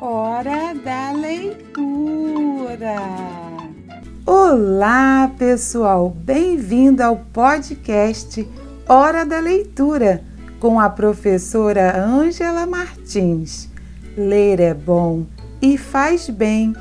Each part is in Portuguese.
Hora da leitura. Olá, pessoal! Bem-vindo ao podcast Hora da Leitura com a professora Ângela Martins. Ler é bom e faz bem.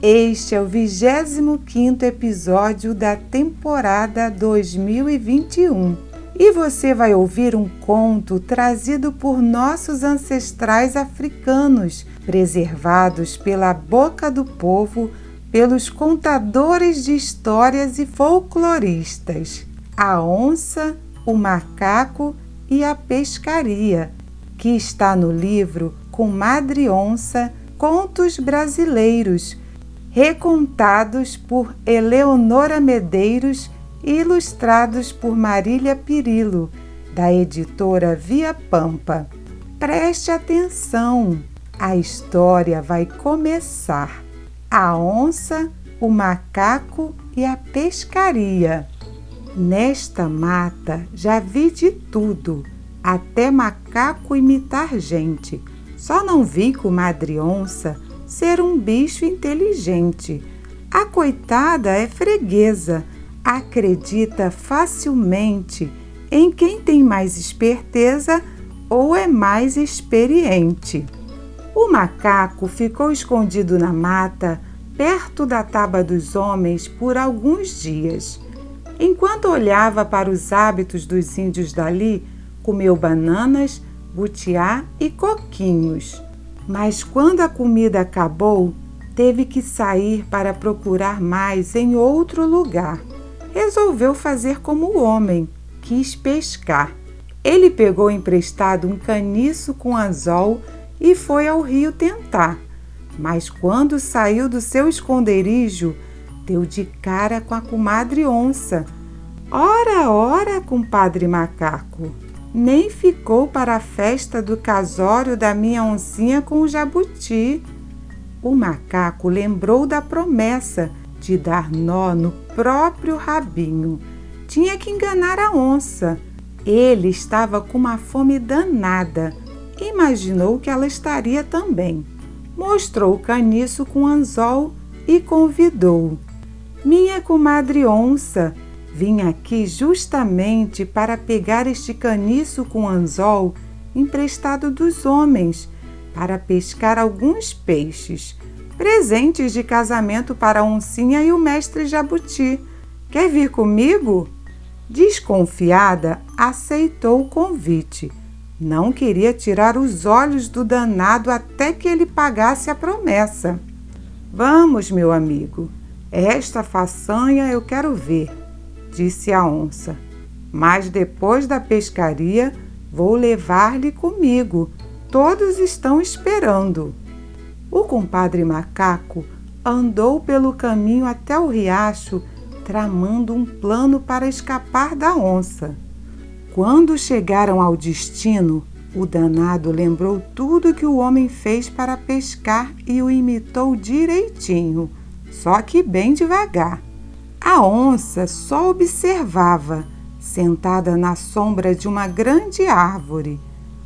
Este é o 25 episódio da temporada 2021 e você vai ouvir um conto trazido por nossos ancestrais africanos, preservados pela boca do povo pelos contadores de histórias e folcloristas. A onça, o macaco e a pescaria, que está no livro Com Madre Onça Contos Brasileiros, recontados por Eleonora Medeiros ilustrados por Marília Pirillo, da editora Via Pampa. Preste atenção, a história vai começar. A onça, o macaco e a pescaria. Nesta mata já vi de tudo, até macaco imitar gente. Só não vi comadre onça ser um bicho inteligente. A coitada é freguesa, acredita facilmente em quem tem mais esperteza ou é mais experiente. O macaco ficou escondido na mata, perto da taba dos homens, por alguns dias. Enquanto olhava para os hábitos dos índios dali, comeu bananas, butiá e coquinhos. Mas quando a comida acabou, teve que sair para procurar mais em outro lugar resolveu fazer como o homem, quis pescar. Ele pegou emprestado um caniço com anzol e foi ao rio tentar. Mas quando saiu do seu esconderijo, deu de cara com a comadre onça. Ora, ora, compadre macaco! Nem ficou para a festa do casório da minha oncinha com o jabuti. O macaco lembrou da promessa de dar nó no próprio rabinho. Tinha que enganar a onça. Ele estava com uma fome danada. Imaginou que ela estaria também. Mostrou o caniço com anzol e convidou. Minha comadre onça, vim aqui justamente para pegar este caniço com anzol emprestado dos homens, para pescar alguns peixes presentes de casamento para a oncinha e o mestre Jabuti. Quer vir comigo? Desconfiada, aceitou o convite. Não queria tirar os olhos do danado até que ele pagasse a promessa. Vamos, meu amigo, esta façanha eu quero ver, disse a onça. Mas depois da pescaria vou levar-lhe comigo. Todos estão esperando. O compadre macaco andou pelo caminho até o riacho, tramando um plano para escapar da onça. Quando chegaram ao destino, o danado lembrou tudo que o homem fez para pescar e o imitou direitinho, só que bem devagar. A onça só observava, sentada na sombra de uma grande árvore.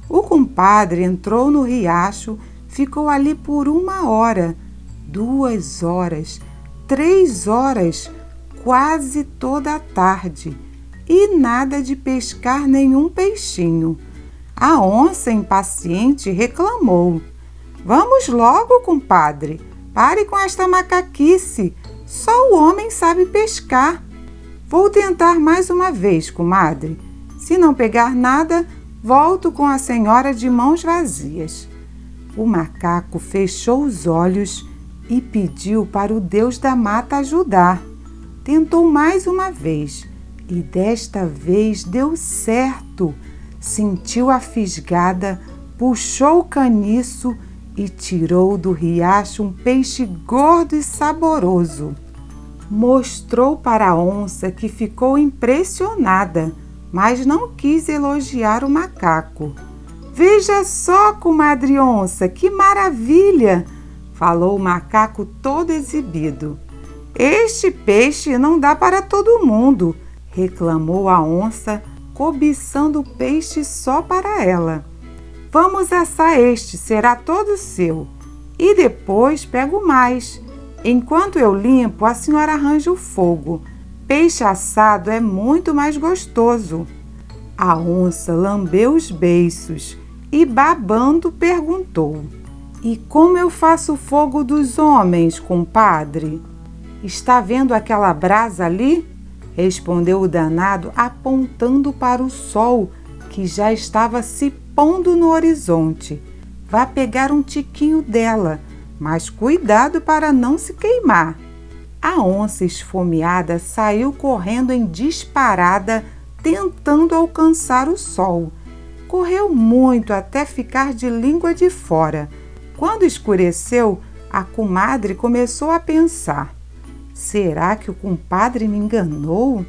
O compadre entrou no riacho ficou ali por uma hora, duas horas, três horas, quase toda a tarde, e nada de pescar nenhum peixinho. A onça, impaciente, reclamou: Vamos logo, compadre, pare com esta macaquice. Só o homem sabe pescar. Vou tentar mais uma vez, comadre. Se não pegar nada, volto com a senhora de mãos vazias. O macaco fechou os olhos e pediu para o deus da mata ajudar. Tentou mais uma vez e desta vez deu certo. Sentiu a fisgada, puxou o caniço e tirou do riacho um peixe gordo e saboroso. Mostrou para a onça que ficou impressionada, mas não quis elogiar o macaco. Veja só, comadre onça, que maravilha! falou o macaco todo exibido. Este peixe não dá para todo mundo, reclamou a onça, cobiçando o peixe só para ela. Vamos assar este, será todo seu. e depois pego mais. Enquanto eu limpo, a senhora arranja o fogo. Peixe assado é muito mais gostoso. A onça lambeu os beiços e, babando, perguntou: E como eu faço fogo dos homens, compadre? Está vendo aquela brasa ali? Respondeu o danado, apontando para o sol que já estava se pondo no horizonte. Vá pegar um tiquinho dela, mas cuidado para não se queimar. A onça esfomeada saiu correndo em disparada, tentando alcançar o sol. Correu muito até ficar de língua de fora. Quando escureceu, a comadre começou a pensar: será que o compadre me enganou?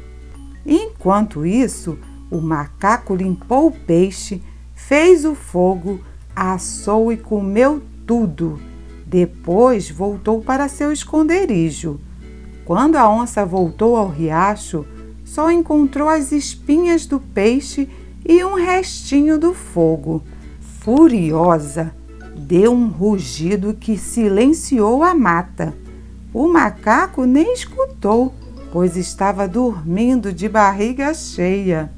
Enquanto isso, o macaco limpou o peixe, fez o fogo, assou e comeu tudo. Depois voltou para seu esconderijo. Quando a onça voltou ao riacho, só encontrou as espinhas do peixe e um restinho do fogo. Furiosa, deu um rugido que silenciou a mata. O macaco nem escutou, pois estava dormindo de barriga cheia.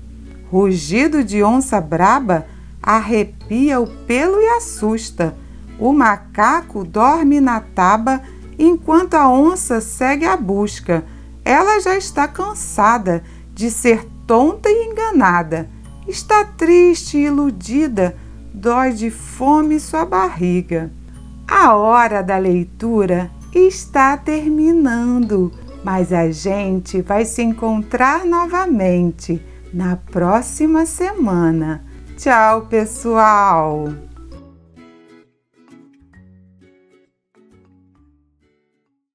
Rugido de onça braba arrepia o pelo e assusta. O macaco dorme na taba enquanto a onça segue a busca. Ela já está cansada de ser tonta e enganada. Está triste e iludida, dói de fome sua barriga. A hora da leitura está terminando, mas a gente vai se encontrar novamente na próxima semana. Tchau, pessoal!